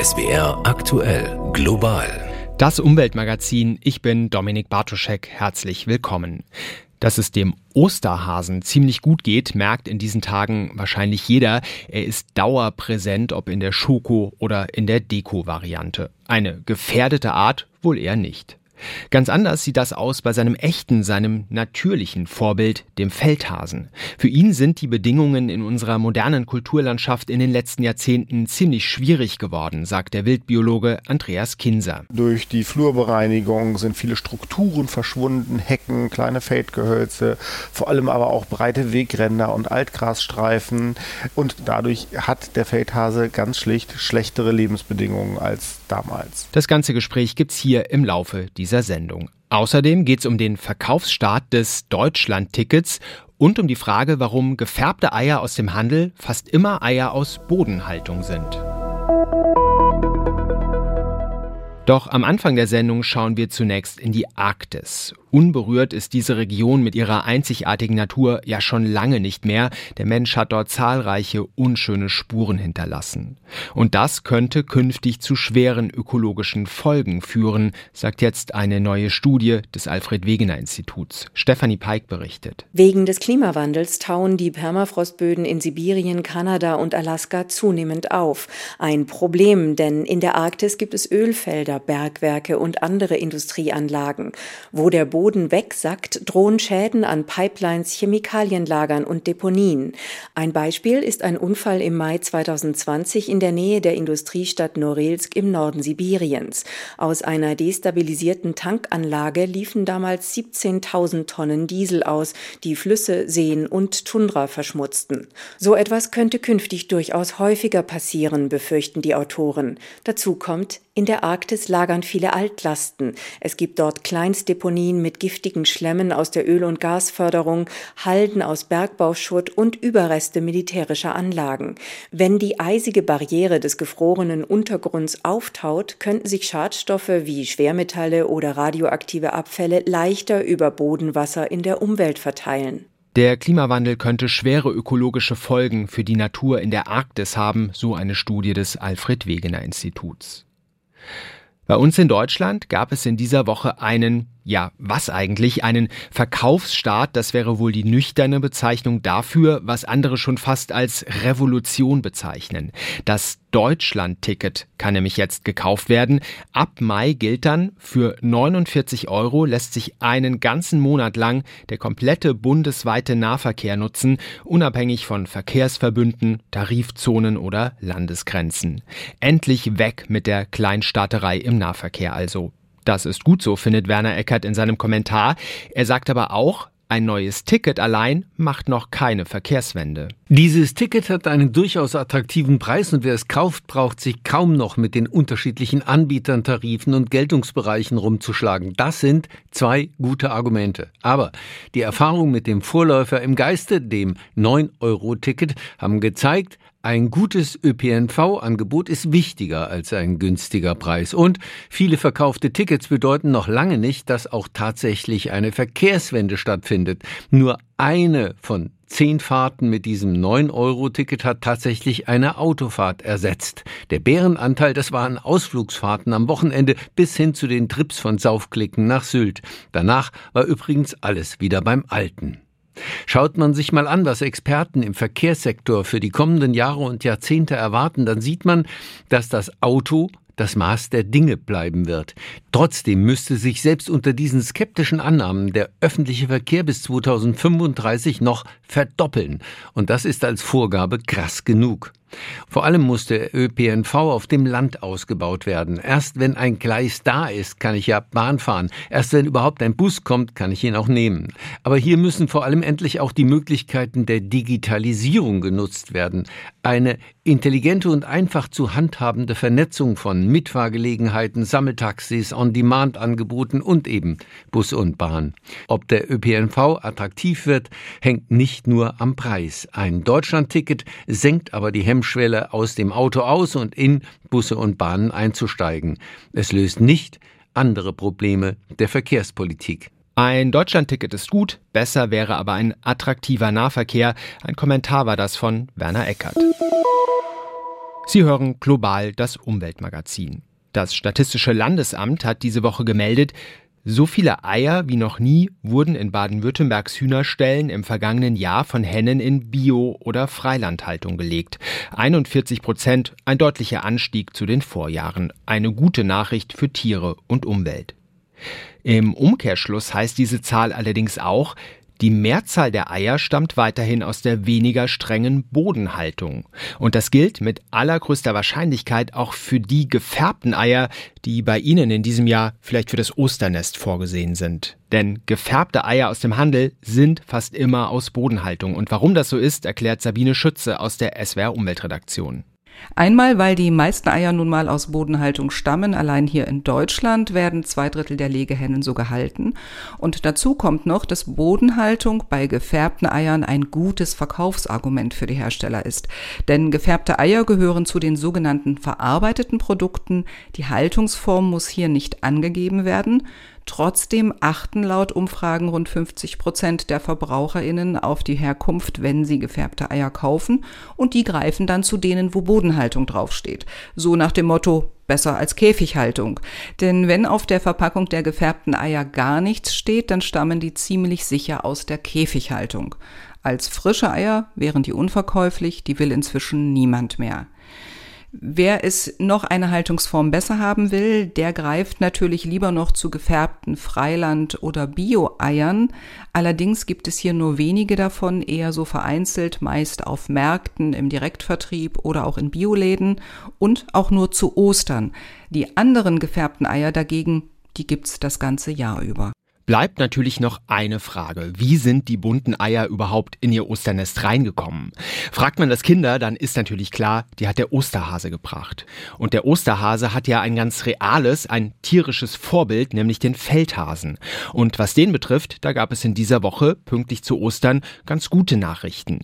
SWR aktuell global. Das Umweltmagazin. Ich bin Dominik Bartoschek. Herzlich willkommen. Dass es dem Osterhasen ziemlich gut geht, merkt in diesen Tagen wahrscheinlich jeder. Er ist dauerpräsent, ob in der Schoko- oder in der Deko-Variante. Eine gefährdete Art wohl eher nicht. Ganz anders sieht das aus bei seinem echten, seinem natürlichen Vorbild, dem Feldhasen. Für ihn sind die Bedingungen in unserer modernen Kulturlandschaft in den letzten Jahrzehnten ziemlich schwierig geworden, sagt der Wildbiologe Andreas Kinser. Durch die Flurbereinigung sind viele Strukturen verschwunden, Hecken, kleine Feldgehölze, vor allem aber auch breite Wegränder und Altgrasstreifen. Und dadurch hat der Feldhase ganz schlicht schlechtere Lebensbedingungen als damals. Das ganze Gespräch gibt's hier im Laufe dieser dieser Sendung. Außerdem geht es um den Verkaufsstart des Deutschland-Tickets und um die Frage, warum gefärbte Eier aus dem Handel fast immer Eier aus Bodenhaltung sind. Doch am Anfang der Sendung schauen wir zunächst in die Arktis. Unberührt ist diese Region mit ihrer einzigartigen Natur ja schon lange nicht mehr. Der Mensch hat dort zahlreiche unschöne Spuren hinterlassen. Und das könnte künftig zu schweren ökologischen Folgen führen, sagt jetzt eine neue Studie des Alfred Wegener Instituts. Stephanie Peik berichtet. Wegen des Klimawandels tauen die Permafrostböden in Sibirien, Kanada und Alaska zunehmend auf. Ein Problem, denn in der Arktis gibt es Ölfelder, Bergwerke und andere Industrieanlagen. Wo der Boden wegsackt, drohen Schäden an Pipelines, Chemikalienlagern und Deponien. Ein Beispiel ist ein Unfall im Mai 2020 in der Nähe der Industriestadt Norilsk im Norden Sibiriens. Aus einer destabilisierten Tankanlage liefen damals 17.000 Tonnen Diesel aus, die Flüsse, Seen und Tundra verschmutzten. So etwas könnte künftig durchaus häufiger passieren, befürchten die Autoren. Dazu kommt, in der Arktis lagern viele Altlasten. Es gibt dort Kleinstdeponien mit giftigen Schlemmen aus der Öl- und Gasförderung, Halden aus Bergbauschutt und Überreste militärischer Anlagen. Wenn die eisige Barriere des gefrorenen Untergrunds auftaut, könnten sich Schadstoffe wie Schwermetalle oder radioaktive Abfälle leichter über Bodenwasser in der Umwelt verteilen. Der Klimawandel könnte schwere ökologische Folgen für die Natur in der Arktis haben, so eine Studie des Alfred Wegener Instituts. Bei uns in Deutschland gab es in dieser Woche einen ja, was eigentlich? Einen Verkaufsstaat, das wäre wohl die nüchterne Bezeichnung dafür, was andere schon fast als Revolution bezeichnen. Das Deutschland-Ticket kann nämlich jetzt gekauft werden. Ab Mai gilt dann, für 49 Euro lässt sich einen ganzen Monat lang der komplette bundesweite Nahverkehr nutzen, unabhängig von Verkehrsverbünden, Tarifzonen oder Landesgrenzen. Endlich weg mit der Kleinstaaterei im Nahverkehr also. Das ist gut so, findet Werner Eckert in seinem Kommentar. Er sagt aber auch, ein neues Ticket allein macht noch keine Verkehrswende. Dieses Ticket hat einen durchaus attraktiven Preis und wer es kauft, braucht sich kaum noch mit den unterschiedlichen Anbietern, Tarifen und Geltungsbereichen rumzuschlagen. Das sind zwei gute Argumente. Aber die Erfahrungen mit dem Vorläufer im Geiste, dem 9-Euro-Ticket, haben gezeigt, ein gutes ÖPNV-Angebot ist wichtiger als ein günstiger Preis. Und viele verkaufte Tickets bedeuten noch lange nicht, dass auch tatsächlich eine Verkehrswende stattfindet. Nur eine von zehn Fahrten mit diesem 9-Euro-Ticket hat tatsächlich eine Autofahrt ersetzt. Der Bärenanteil, das waren Ausflugsfahrten am Wochenende bis hin zu den Trips von Saufklicken nach Sylt. Danach war übrigens alles wieder beim Alten. Schaut man sich mal an, was Experten im Verkehrssektor für die kommenden Jahre und Jahrzehnte erwarten, dann sieht man, dass das Auto das Maß der Dinge bleiben wird. Trotzdem müsste sich selbst unter diesen skeptischen Annahmen der öffentliche Verkehr bis 2035 noch verdoppeln. Und das ist als Vorgabe krass genug. Vor allem muss der ÖPNV auf dem Land ausgebaut werden. Erst wenn ein Gleis da ist, kann ich ja Bahn fahren. Erst wenn überhaupt ein Bus kommt, kann ich ihn auch nehmen. Aber hier müssen vor allem endlich auch die Möglichkeiten der Digitalisierung genutzt werden. Eine intelligente und einfach zu handhabende Vernetzung von Mitfahrgelegenheiten, Sammeltaxis, On-Demand-Angeboten und eben Bus und Bahn. Ob der ÖPNV attraktiv wird, hängt nicht nur am Preis. Ein Deutschlandticket senkt aber die Hemmschwelle, aus dem Auto aus und in Busse und Bahnen einzusteigen. Es löst nicht andere Probleme der Verkehrspolitik. Ein Deutschlandticket ist gut, besser wäre aber ein attraktiver Nahverkehr. Ein Kommentar war das von Werner Eckert. Sie hören global das Umweltmagazin. Das Statistische Landesamt hat diese Woche gemeldet, so viele Eier wie noch nie wurden in Baden-Württembergs Hühnerstellen im vergangenen Jahr von Hennen in Bio- oder Freilandhaltung gelegt. 41 Prozent, ein deutlicher Anstieg zu den Vorjahren. Eine gute Nachricht für Tiere und Umwelt. Im Umkehrschluss heißt diese Zahl allerdings auch, die Mehrzahl der Eier stammt weiterhin aus der weniger strengen Bodenhaltung. Und das gilt mit allergrößter Wahrscheinlichkeit auch für die gefärbten Eier, die bei Ihnen in diesem Jahr vielleicht für das Osternest vorgesehen sind. Denn gefärbte Eier aus dem Handel sind fast immer aus Bodenhaltung. Und warum das so ist, erklärt Sabine Schütze aus der SWR Umweltredaktion. Einmal, weil die meisten Eier nun mal aus Bodenhaltung stammen. Allein hier in Deutschland werden zwei Drittel der Legehennen so gehalten. Und dazu kommt noch, dass Bodenhaltung bei gefärbten Eiern ein gutes Verkaufsargument für die Hersteller ist. Denn gefärbte Eier gehören zu den sogenannten verarbeiteten Produkten. Die Haltungsform muss hier nicht angegeben werden. Trotzdem achten laut Umfragen rund 50 Prozent der VerbraucherInnen auf die Herkunft, wenn sie gefärbte Eier kaufen. Und die greifen dann zu denen, wo Bodenhaltung draufsteht. So nach dem Motto, besser als Käfighaltung. Denn wenn auf der Verpackung der gefärbten Eier gar nichts steht, dann stammen die ziemlich sicher aus der Käfighaltung. Als frische Eier wären die unverkäuflich, die will inzwischen niemand mehr. Wer es noch eine Haltungsform besser haben will, der greift natürlich lieber noch zu gefärbten Freiland- oder Bio-Eiern. Allerdings gibt es hier nur wenige davon, eher so vereinzelt, meist auf Märkten, im Direktvertrieb oder auch in Bioläden und auch nur zu Ostern. Die anderen gefärbten Eier dagegen, die gibt's das ganze Jahr über bleibt natürlich noch eine Frage. Wie sind die bunten Eier überhaupt in ihr Osternest reingekommen? Fragt man das Kinder, dann ist natürlich klar, die hat der Osterhase gebracht. Und der Osterhase hat ja ein ganz reales, ein tierisches Vorbild, nämlich den Feldhasen. Und was den betrifft, da gab es in dieser Woche, pünktlich zu Ostern, ganz gute Nachrichten.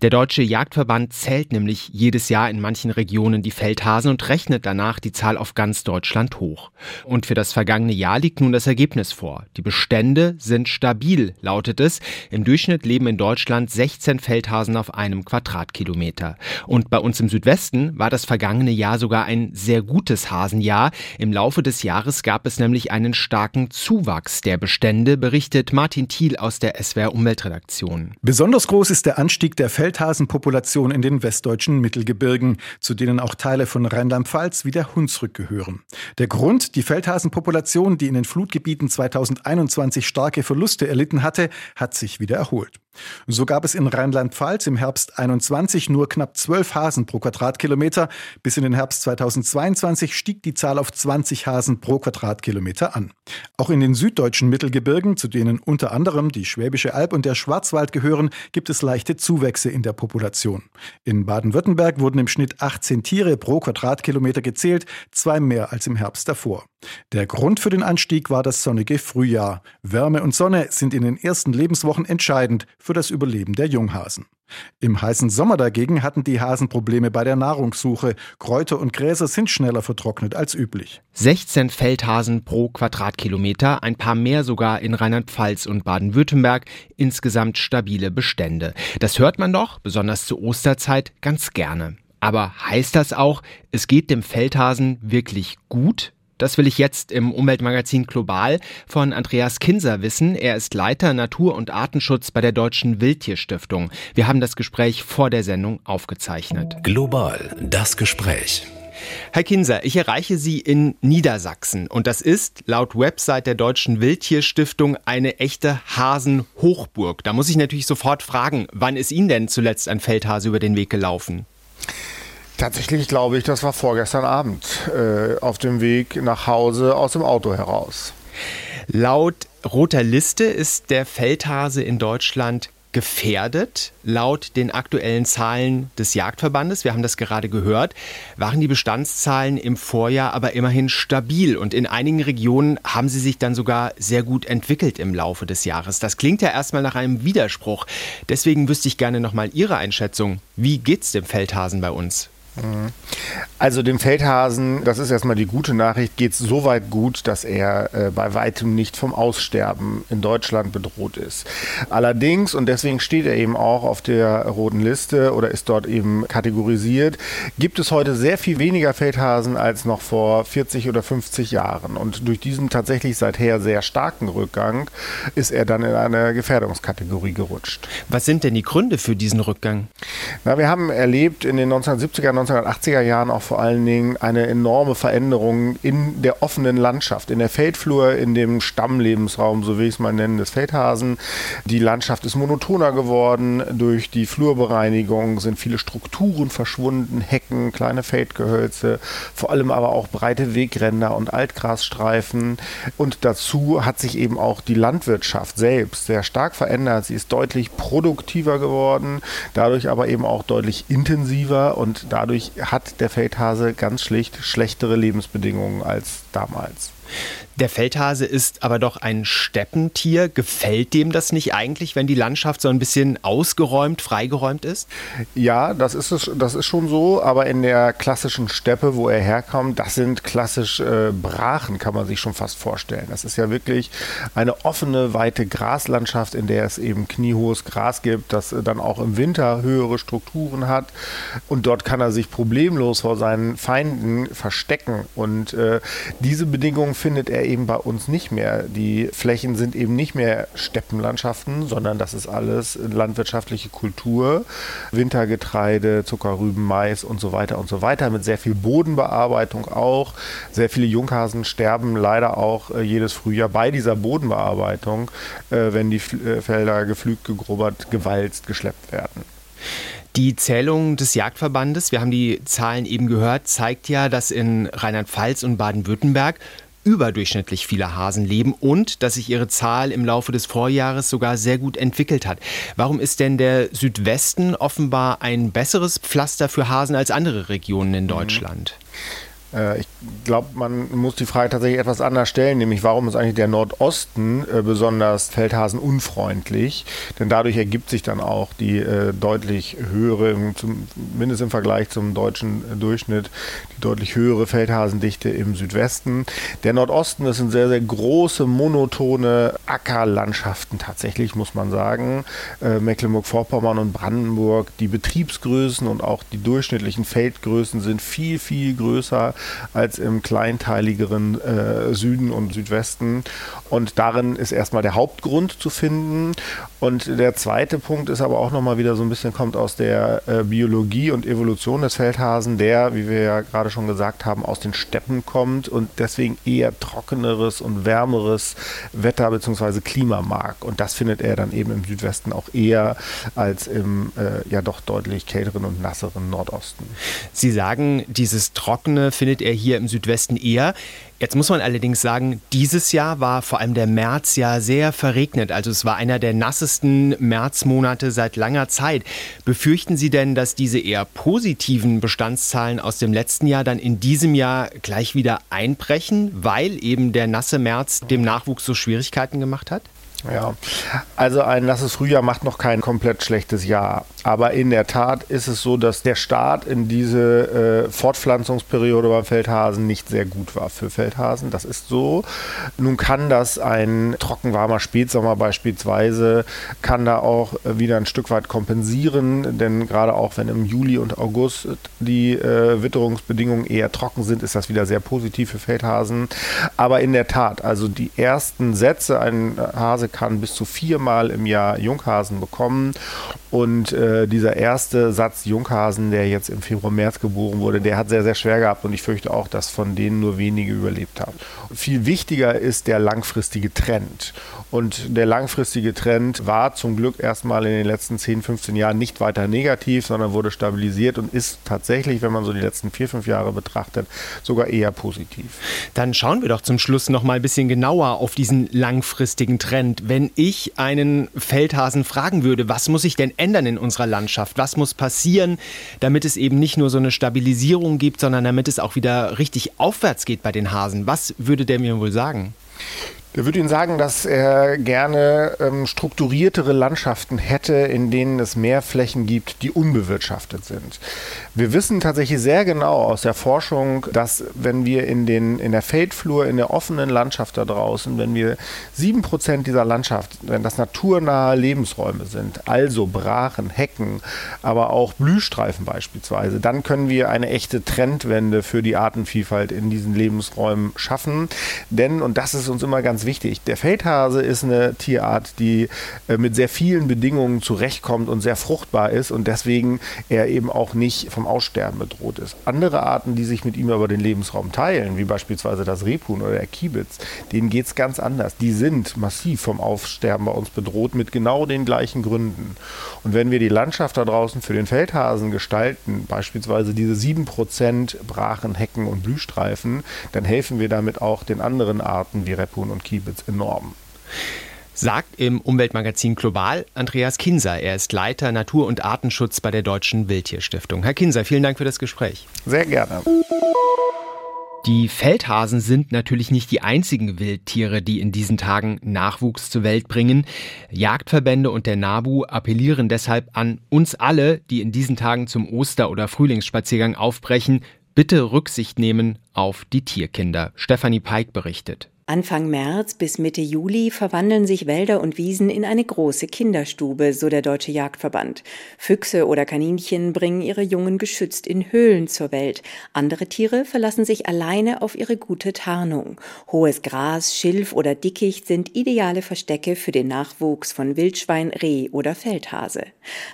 Der Deutsche Jagdverband zählt nämlich jedes Jahr in manchen Regionen die Feldhasen und rechnet danach die Zahl auf ganz Deutschland hoch. Und für das vergangene Jahr liegt nun das Ergebnis vor. Die Bestände sind stabil, lautet es. Im Durchschnitt leben in Deutschland 16 Feldhasen auf einem Quadratkilometer. Und bei uns im Südwesten war das vergangene Jahr sogar ein sehr gutes Hasenjahr. Im Laufe des Jahres gab es nämlich einen starken Zuwachs der Bestände, berichtet Martin Thiel aus der SWR Umweltredaktion. Besonders groß ist der Anstieg der Feldhasenpopulation in den westdeutschen Mittelgebirgen, zu denen auch Teile von Rheinland-Pfalz wie der Hunsrück gehören. Der Grund, die Feldhasenpopulation, die in den Flutgebieten 2021 2020 starke Verluste erlitten hatte, hat sich wieder erholt. So gab es in Rheinland-Pfalz im Herbst 21 nur knapp 12 Hasen pro Quadratkilometer. Bis in den Herbst 2022 stieg die Zahl auf 20 Hasen pro Quadratkilometer an. Auch in den süddeutschen Mittelgebirgen, zu denen unter anderem die Schwäbische Alb und der Schwarzwald gehören, gibt es leichte Zuwächse in der Population. In Baden-Württemberg wurden im Schnitt 18 Tiere pro Quadratkilometer gezählt, zwei mehr als im Herbst davor. Der Grund für den Anstieg war das sonnige Frühjahr. Wärme und Sonne sind in den ersten Lebenswochen entscheidend für das Überleben der Junghasen. Im heißen Sommer dagegen hatten die Hasen Probleme bei der Nahrungssuche. Kräuter und Gräser sind schneller vertrocknet als üblich. 16 Feldhasen pro Quadratkilometer, ein paar mehr sogar in Rheinland-Pfalz und Baden-Württemberg, insgesamt stabile Bestände. Das hört man doch, besonders zur Osterzeit, ganz gerne. Aber heißt das auch, es geht dem Feldhasen wirklich gut? Das will ich jetzt im Umweltmagazin Global von Andreas Kinser wissen. Er ist Leiter Natur- und Artenschutz bei der Deutschen Wildtierstiftung. Wir haben das Gespräch vor der Sendung aufgezeichnet. Global, das Gespräch. Herr Kinser, ich erreiche Sie in Niedersachsen und das ist laut Website der Deutschen Wildtierstiftung eine echte Hasenhochburg. Da muss ich natürlich sofort fragen, wann ist Ihnen denn zuletzt ein Feldhase über den Weg gelaufen? Tatsächlich glaube ich, das war vorgestern Abend äh, auf dem Weg nach Hause aus dem Auto heraus. Laut roter Liste ist der Feldhase in Deutschland gefährdet. Laut den aktuellen Zahlen des Jagdverbandes, wir haben das gerade gehört, waren die Bestandszahlen im Vorjahr aber immerhin stabil und in einigen Regionen haben sie sich dann sogar sehr gut entwickelt im Laufe des Jahres. Das klingt ja erstmal nach einem Widerspruch. Deswegen wüsste ich gerne nochmal Ihre Einschätzung. Wie geht's dem Feldhasen bei uns? Also dem Feldhasen, das ist erstmal die gute Nachricht, geht es so weit gut, dass er äh, bei weitem nicht vom Aussterben in Deutschland bedroht ist. Allerdings, und deswegen steht er eben auch auf der roten Liste oder ist dort eben kategorisiert, gibt es heute sehr viel weniger Feldhasen als noch vor 40 oder 50 Jahren. Und durch diesen tatsächlich seither sehr starken Rückgang ist er dann in eine Gefährdungskategorie gerutscht. Was sind denn die Gründe für diesen Rückgang? Na, wir haben erlebt in den 1970er, 1980er Jahren auch vor allen Dingen eine enorme Veränderung in der offenen Landschaft, in der Feldflur, in dem Stammlebensraum, so will ich es mal nennen, des Feldhasen. Die Landschaft ist monotoner geworden. Durch die Flurbereinigung sind viele Strukturen verschwunden, Hecken, kleine Feldgehölze, vor allem aber auch breite Wegränder und Altgrasstreifen. Und dazu hat sich eben auch die Landwirtschaft selbst sehr stark verändert. Sie ist deutlich produktiver geworden, dadurch aber eben auch deutlich intensiver und dadurch hat der Feldhase ganz schlicht schlechtere Lebensbedingungen als damals. Der Feldhase ist aber doch ein Steppentier. Gefällt dem das nicht eigentlich, wenn die Landschaft so ein bisschen ausgeräumt, freigeräumt ist? Ja, das ist, es, das ist schon so, aber in der klassischen Steppe, wo er herkommt, das sind klassisch äh, Brachen, kann man sich schon fast vorstellen. Das ist ja wirklich eine offene, weite Graslandschaft, in der es eben kniehohes Gras gibt, das äh, dann auch im Winter höhere Strukturen hat. Und dort kann er sich problemlos vor seinen Feinden verstecken. Und äh, diese Bedingungen findet er eben bei uns nicht mehr. Die Flächen sind eben nicht mehr Steppenlandschaften, sondern das ist alles landwirtschaftliche Kultur. Wintergetreide, Zuckerrüben, Mais und so weiter und so weiter mit sehr viel Bodenbearbeitung auch. Sehr viele Junghasen sterben leider auch äh, jedes Frühjahr bei dieser Bodenbearbeitung, äh, wenn die äh, Felder geflügt, gegrubbert, gewalzt, geschleppt werden. Die Zählung des Jagdverbandes, wir haben die Zahlen eben gehört, zeigt ja, dass in Rheinland-Pfalz und Baden-Württemberg überdurchschnittlich viele Hasen leben und dass sich ihre Zahl im Laufe des Vorjahres sogar sehr gut entwickelt hat. Warum ist denn der Südwesten offenbar ein besseres Pflaster für Hasen als andere Regionen in mhm. Deutschland? Mhm. Äh, ich glaube, man muss die Frage tatsächlich etwas anders stellen, nämlich warum ist eigentlich der Nordosten äh, besonders feldhasenunfreundlich? Denn dadurch ergibt sich dann auch die äh, deutlich höhere, zumindest im Vergleich zum deutschen Durchschnitt, die deutlich höhere Feldhasendichte im Südwesten. Der Nordosten, das sind sehr, sehr große, monotone Ackerlandschaften tatsächlich, muss man sagen. Mecklenburg-Vorpommern und Brandenburg, die Betriebsgrößen und auch die durchschnittlichen Feldgrößen sind viel, viel größer als im kleinteiligeren äh, Süden und Südwesten. Und darin ist erstmal der Hauptgrund zu finden. Und der zweite Punkt ist aber auch nochmal wieder so ein bisschen kommt aus der äh, Biologie und Evolution des Feldhasen, der, wie wir ja gerade schon gesagt haben, aus den Steppen kommt und deswegen eher trockeneres und wärmeres Wetter bzw. Klima mag. Und das findet er dann eben im Südwesten auch eher als im äh, ja doch deutlich kälteren und nasseren Nordosten. Sie sagen, dieses Trockene findet findet er hier im Südwesten eher. Jetzt muss man allerdings sagen, dieses Jahr war vor allem der März ja sehr verregnet. Also es war einer der nassesten Märzmonate seit langer Zeit. Befürchten Sie denn, dass diese eher positiven Bestandszahlen aus dem letzten Jahr dann in diesem Jahr gleich wieder einbrechen, weil eben der nasse März dem Nachwuchs so Schwierigkeiten gemacht hat? Ja, also ein nasses Frühjahr macht noch kein komplett schlechtes Jahr. Aber in der Tat ist es so, dass der Start in diese äh, Fortpflanzungsperiode beim Feldhasen nicht sehr gut war für Feldhasen. Das ist so. Nun kann das ein trockenwarmer Spätsommer beispielsweise, kann da auch wieder ein Stück weit kompensieren. Denn gerade auch wenn im Juli und August die äh, Witterungsbedingungen eher trocken sind, ist das wieder sehr positiv für Feldhasen. Aber in der Tat, also die ersten Sätze, ein Hase kann bis zu viermal im Jahr Junghasen bekommen. Und äh, dieser erste Satz Junghasen, der jetzt im Februar, März geboren wurde, der hat sehr, sehr schwer gehabt und ich fürchte auch, dass von denen nur wenige überlebt haben. Viel wichtiger ist der langfristige Trend. Und der langfristige Trend war zum Glück erstmal in den letzten 10, 15 Jahren nicht weiter negativ, sondern wurde stabilisiert und ist tatsächlich, wenn man so die letzten vier, fünf Jahre betrachtet, sogar eher positiv. Dann schauen wir doch zum Schluss noch mal ein bisschen genauer auf diesen langfristigen Trend. Wenn ich einen Feldhasen fragen würde, was muss ich denn ändern in unserer Landschaft? Was muss passieren, damit es eben nicht nur so eine Stabilisierung gibt, sondern damit es auch wieder richtig aufwärts geht bei den Hasen? Was würde der mir wohl sagen? Der würde Ihnen sagen, dass er gerne ähm, strukturiertere Landschaften hätte, in denen es mehr Flächen gibt, die unbewirtschaftet sind. Wir wissen tatsächlich sehr genau aus der Forschung, dass wenn wir in, den, in der Feldflur, in der offenen Landschaft da draußen, wenn wir sieben Prozent dieser Landschaft, wenn das naturnahe Lebensräume sind, also Brachen, Hecken, aber auch Blühstreifen beispielsweise, dann können wir eine echte Trendwende für die Artenvielfalt in diesen Lebensräumen schaffen. Denn, und das ist uns immer ganz ganz wichtig. Der Feldhase ist eine Tierart, die äh, mit sehr vielen Bedingungen zurechtkommt und sehr fruchtbar ist und deswegen er eben auch nicht vom Aussterben bedroht ist. Andere Arten, die sich mit ihm aber den Lebensraum teilen, wie beispielsweise das Rebhuhn oder der Kiebitz, denen geht es ganz anders. Die sind massiv vom Aussterben bei uns bedroht mit genau den gleichen Gründen. Und wenn wir die Landschaft da draußen für den Feldhasen gestalten, beispielsweise diese 7% Brachen, Hecken und Blühstreifen, dann helfen wir damit auch den anderen Arten wie Rebhuhn und Kiebitz enorm. Sagt im Umweltmagazin Global Andreas Kinser. Er ist Leiter Natur- und Artenschutz bei der Deutschen Wildtierstiftung. Herr Kinser, vielen Dank für das Gespräch. Sehr gerne. Die Feldhasen sind natürlich nicht die einzigen Wildtiere, die in diesen Tagen Nachwuchs zur Welt bringen. Jagdverbände und der NABU appellieren deshalb an uns alle, die in diesen Tagen zum Oster- oder Frühlingsspaziergang aufbrechen, bitte Rücksicht nehmen auf die Tierkinder. Stefanie Peik berichtet. Anfang März bis Mitte Juli verwandeln sich Wälder und Wiesen in eine große Kinderstube, so der Deutsche Jagdverband. Füchse oder Kaninchen bringen ihre Jungen geschützt in Höhlen zur Welt. Andere Tiere verlassen sich alleine auf ihre gute Tarnung. Hohes Gras, Schilf oder Dickicht sind ideale Verstecke für den Nachwuchs von Wildschwein, Reh oder Feldhase.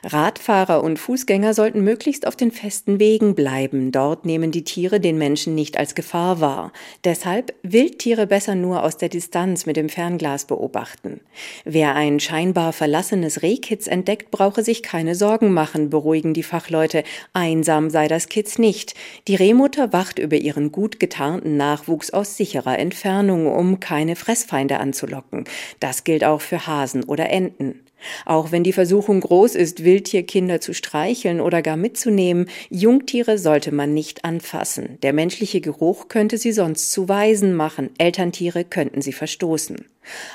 Radfahrer und Fußgänger sollten möglichst auf den festen Wegen bleiben. Dort nehmen die Tiere den Menschen nicht als Gefahr wahr. Deshalb Wildtiere besser aus der Distanz mit dem Fernglas beobachten. Wer ein scheinbar verlassenes Rehkitz entdeckt, brauche sich keine Sorgen machen, beruhigen die Fachleute. Einsam sei das Kitz nicht. Die Rehmutter wacht über ihren gut getarnten Nachwuchs aus sicherer Entfernung, um keine Fressfeinde anzulocken. Das gilt auch für Hasen oder Enten. Auch wenn die Versuchung groß ist, Wildtierkinder zu streicheln oder gar mitzunehmen, Jungtiere sollte man nicht anfassen. Der menschliche Geruch könnte sie sonst zu Waisen machen, Elterntiere könnten sie verstoßen.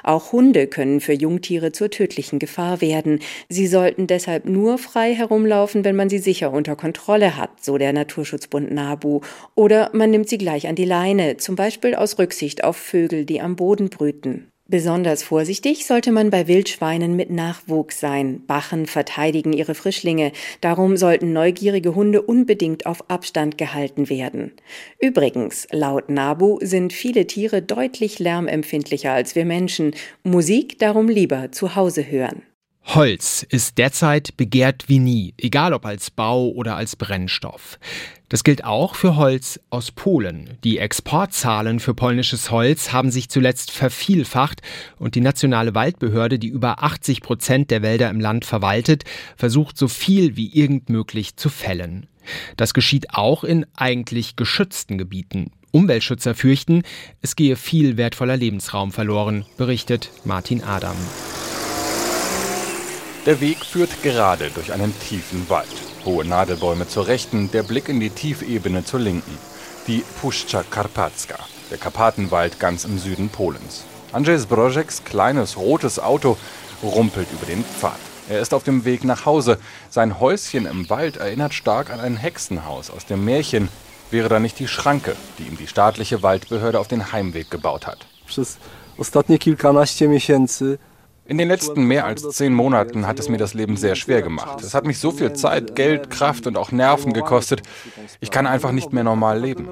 Auch Hunde können für Jungtiere zur tödlichen Gefahr werden. Sie sollten deshalb nur frei herumlaufen, wenn man sie sicher unter Kontrolle hat, so der Naturschutzbund NABU. Oder man nimmt sie gleich an die Leine, zum Beispiel aus Rücksicht auf Vögel, die am Boden brüten. Besonders vorsichtig sollte man bei Wildschweinen mit Nachwuchs sein. Bachen verteidigen ihre Frischlinge. Darum sollten neugierige Hunde unbedingt auf Abstand gehalten werden. Übrigens, laut NABU sind viele Tiere deutlich lärmempfindlicher als wir Menschen. Musik darum lieber zu Hause hören. Holz ist derzeit begehrt wie nie, egal ob als Bau oder als Brennstoff. Das gilt auch für Holz aus Polen. Die Exportzahlen für polnisches Holz haben sich zuletzt vervielfacht und die nationale Waldbehörde, die über 80 Prozent der Wälder im Land verwaltet, versucht so viel wie irgend möglich zu fällen. Das geschieht auch in eigentlich geschützten Gebieten. Umweltschützer fürchten, es gehe viel wertvoller Lebensraum verloren, berichtet Martin Adam. Der Weg führt gerade durch einen tiefen Wald. Hohe Nadelbäume zur rechten, der Blick in die Tiefebene zur linken. Die Puszcza Karpacka, der Karpatenwald ganz im Süden Polens. Andrzej Zbrożeks kleines rotes Auto rumpelt über den Pfad. Er ist auf dem Weg nach Hause. Sein Häuschen im Wald erinnert stark an ein Hexenhaus aus dem Märchen. Wäre da nicht die Schranke, die ihm die staatliche Waldbehörde auf den Heimweg gebaut hat. Przez ostatnie kilkanaście miesięcy in den letzten mehr als zehn Monaten hat es mir das Leben sehr schwer gemacht. Es hat mich so viel Zeit, Geld, Kraft und auch Nerven gekostet. Ich kann einfach nicht mehr normal leben.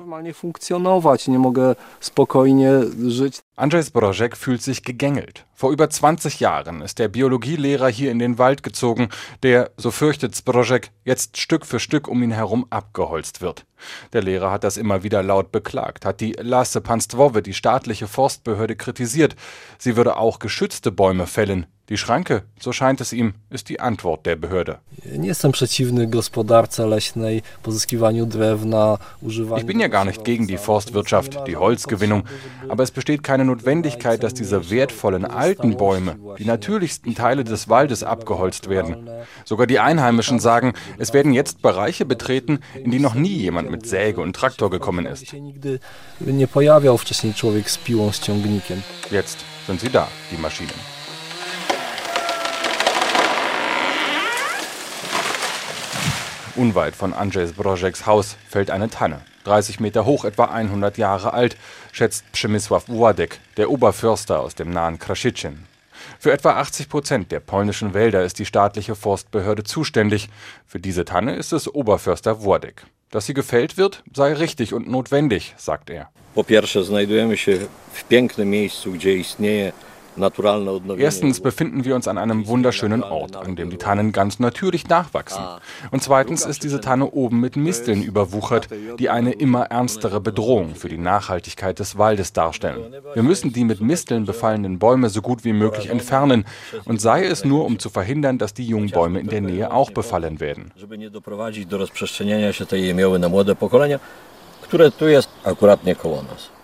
Andrzej Zbrożek fühlt sich gegängelt. Vor über 20 Jahren ist der Biologielehrer hier in den Wald gezogen, der, so fürchtet Zbrożek, jetzt Stück für Stück um ihn herum abgeholzt wird. Der Lehrer hat das immer wieder laut beklagt, hat die Lasse Panstwowe, die staatliche Forstbehörde, kritisiert. Sie würde auch geschützte Bäume fällen, Die Schranke, so scheint es ihm, ist die Antwort der Behörde. Ich bin ja gar nicht gegen die Forstwirtschaft, die Holzgewinnung, aber es besteht keine Notwendigkeit, dass diese wertvollen alten Bäume, die natürlichsten Teile des Waldes abgeholzt werden. Sogar die Einheimischen sagen, es werden jetzt Bereiche betreten, in die noch nie jemand mit Säge und Traktor gekommen ist. Jetzt sind sie da, die Maschinen. Unweit von Andrzej Brozeks Haus fällt eine Tanne. 30 Meter hoch, etwa 100 Jahre alt, schätzt Przemysław Władek, der Oberförster aus dem nahen Krasicin. Für etwa 80 Prozent der polnischen Wälder ist die staatliche Forstbehörde zuständig. Für diese Tanne ist es Oberförster Władek. Dass sie gefällt wird, sei richtig und notwendig, sagt er. Po pierwsze, znajdujemy się w pięknym miejscu, gdzie istnieje Erstens befinden wir uns an einem wunderschönen Ort, an dem die Tannen ganz natürlich nachwachsen. Und zweitens ist diese Tanne oben mit Misteln überwuchert, die eine immer ernstere Bedrohung für die Nachhaltigkeit des Waldes darstellen. Wir müssen die mit Misteln befallenen Bäume so gut wie möglich entfernen, und sei es nur, um zu verhindern, dass die jungen Bäume in der Nähe auch befallen werden. które tu jest akurat koło nas.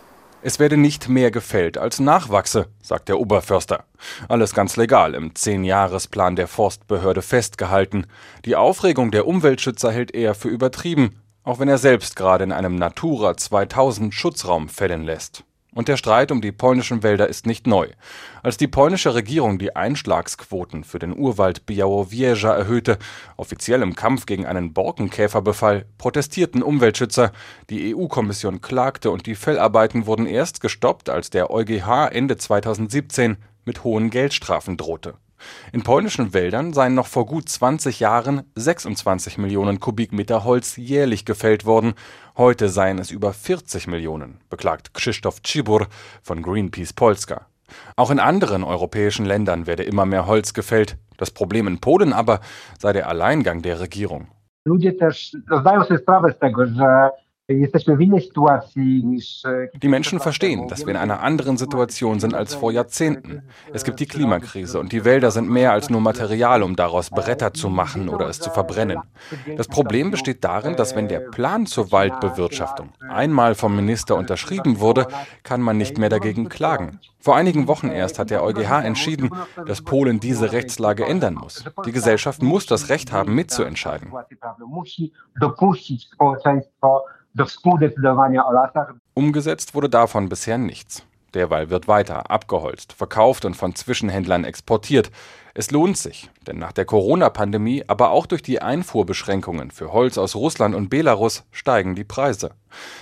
Es werde nicht mehr gefällt als nachwachse, sagt der Oberförster. Alles ganz legal im Zehnjahresplan der Forstbehörde festgehalten. Die Aufregung der Umweltschützer hält er für übertrieben, auch wenn er selbst gerade in einem Natura 2000 Schutzraum fällen lässt. Und der Streit um die polnischen Wälder ist nicht neu. Als die polnische Regierung die Einschlagsquoten für den Urwald Białowieża erhöhte, offiziell im Kampf gegen einen Borkenkäferbefall, protestierten Umweltschützer. Die EU-Kommission klagte und die Fellarbeiten wurden erst gestoppt, als der EuGH Ende 2017 mit hohen Geldstrafen drohte. In polnischen Wäldern seien noch vor gut 20 Jahren 26 Millionen Kubikmeter Holz jährlich gefällt worden. Heute seien es über 40 Millionen, beklagt Krzysztof Cibur von Greenpeace Polska. Auch in anderen europäischen Ländern werde immer mehr Holz gefällt. Das Problem in Polen aber sei der Alleingang der Regierung. Die Menschen verstehen, dass wir in einer anderen Situation sind als vor Jahrzehnten. Es gibt die Klimakrise und die Wälder sind mehr als nur Material, um daraus Bretter zu machen oder es zu verbrennen. Das Problem besteht darin, dass wenn der Plan zur Waldbewirtschaftung einmal vom Minister unterschrieben wurde, kann man nicht mehr dagegen klagen. Vor einigen Wochen erst hat der EuGH entschieden, dass Polen diese Rechtslage ändern muss. Die Gesellschaft muss das Recht haben, mitzuentscheiden. Umgesetzt wurde davon bisher nichts. Derweil wird weiter abgeholzt, verkauft und von Zwischenhändlern exportiert. Es lohnt sich, denn nach der Corona-Pandemie, aber auch durch die Einfuhrbeschränkungen für Holz aus Russland und Belarus steigen die Preise.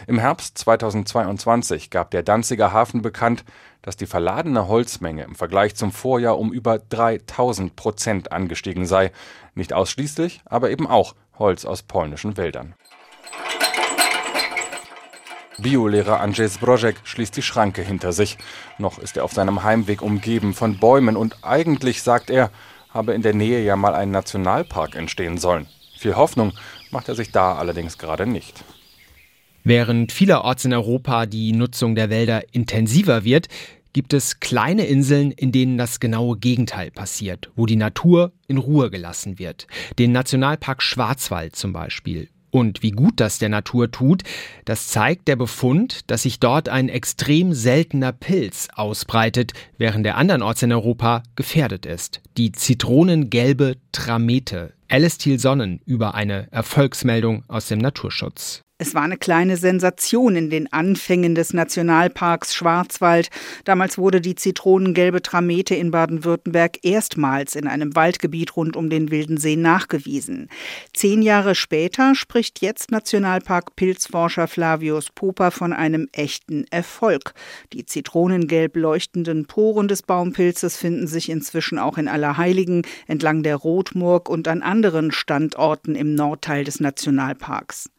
Im Herbst 2022 gab der Danziger Hafen bekannt, dass die verladene Holzmenge im Vergleich zum Vorjahr um über 3000 Prozent angestiegen sei. Nicht ausschließlich, aber eben auch Holz aus polnischen Wäldern. Biolehrer Andrzej Zbrożek schließt die Schranke hinter sich. Noch ist er auf seinem Heimweg umgeben von Bäumen und eigentlich, sagt er, habe in der Nähe ja mal ein Nationalpark entstehen sollen. Viel Hoffnung macht er sich da allerdings gerade nicht. Während vielerorts in Europa die Nutzung der Wälder intensiver wird, gibt es kleine Inseln, in denen das genaue Gegenteil passiert, wo die Natur in Ruhe gelassen wird. Den Nationalpark Schwarzwald zum Beispiel. Und wie gut das der Natur tut, das zeigt der Befund, dass sich dort ein extrem seltener Pilz ausbreitet, während der andernorts in Europa gefährdet ist. Die zitronengelbe Tramete. Alice Thiel Sonnen über eine Erfolgsmeldung aus dem Naturschutz. Es war eine kleine Sensation in den Anfängen des Nationalparks Schwarzwald. Damals wurde die zitronengelbe Tramete in Baden-Württemberg erstmals in einem Waldgebiet rund um den Wilden See nachgewiesen. Zehn Jahre später spricht jetzt Nationalpark Pilzforscher Flavius Poper von einem echten Erfolg. Die zitronengelb leuchtenden Poren des Baumpilzes finden sich inzwischen auch in Allerheiligen, entlang der Rotmurg und an anderen Standorten im Nordteil des Nationalparks.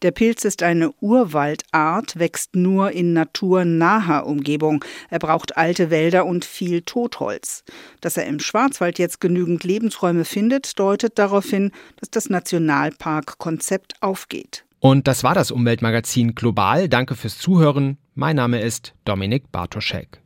Der Pilz ist eine Urwaldart, wächst nur in naturnaher Umgebung. Er braucht alte Wälder und viel Totholz. Dass er im Schwarzwald jetzt genügend Lebensräume findet, deutet darauf hin, dass das Nationalpark-Konzept aufgeht. Und das war das Umweltmagazin Global. Danke fürs Zuhören. Mein Name ist Dominik Bartoschek.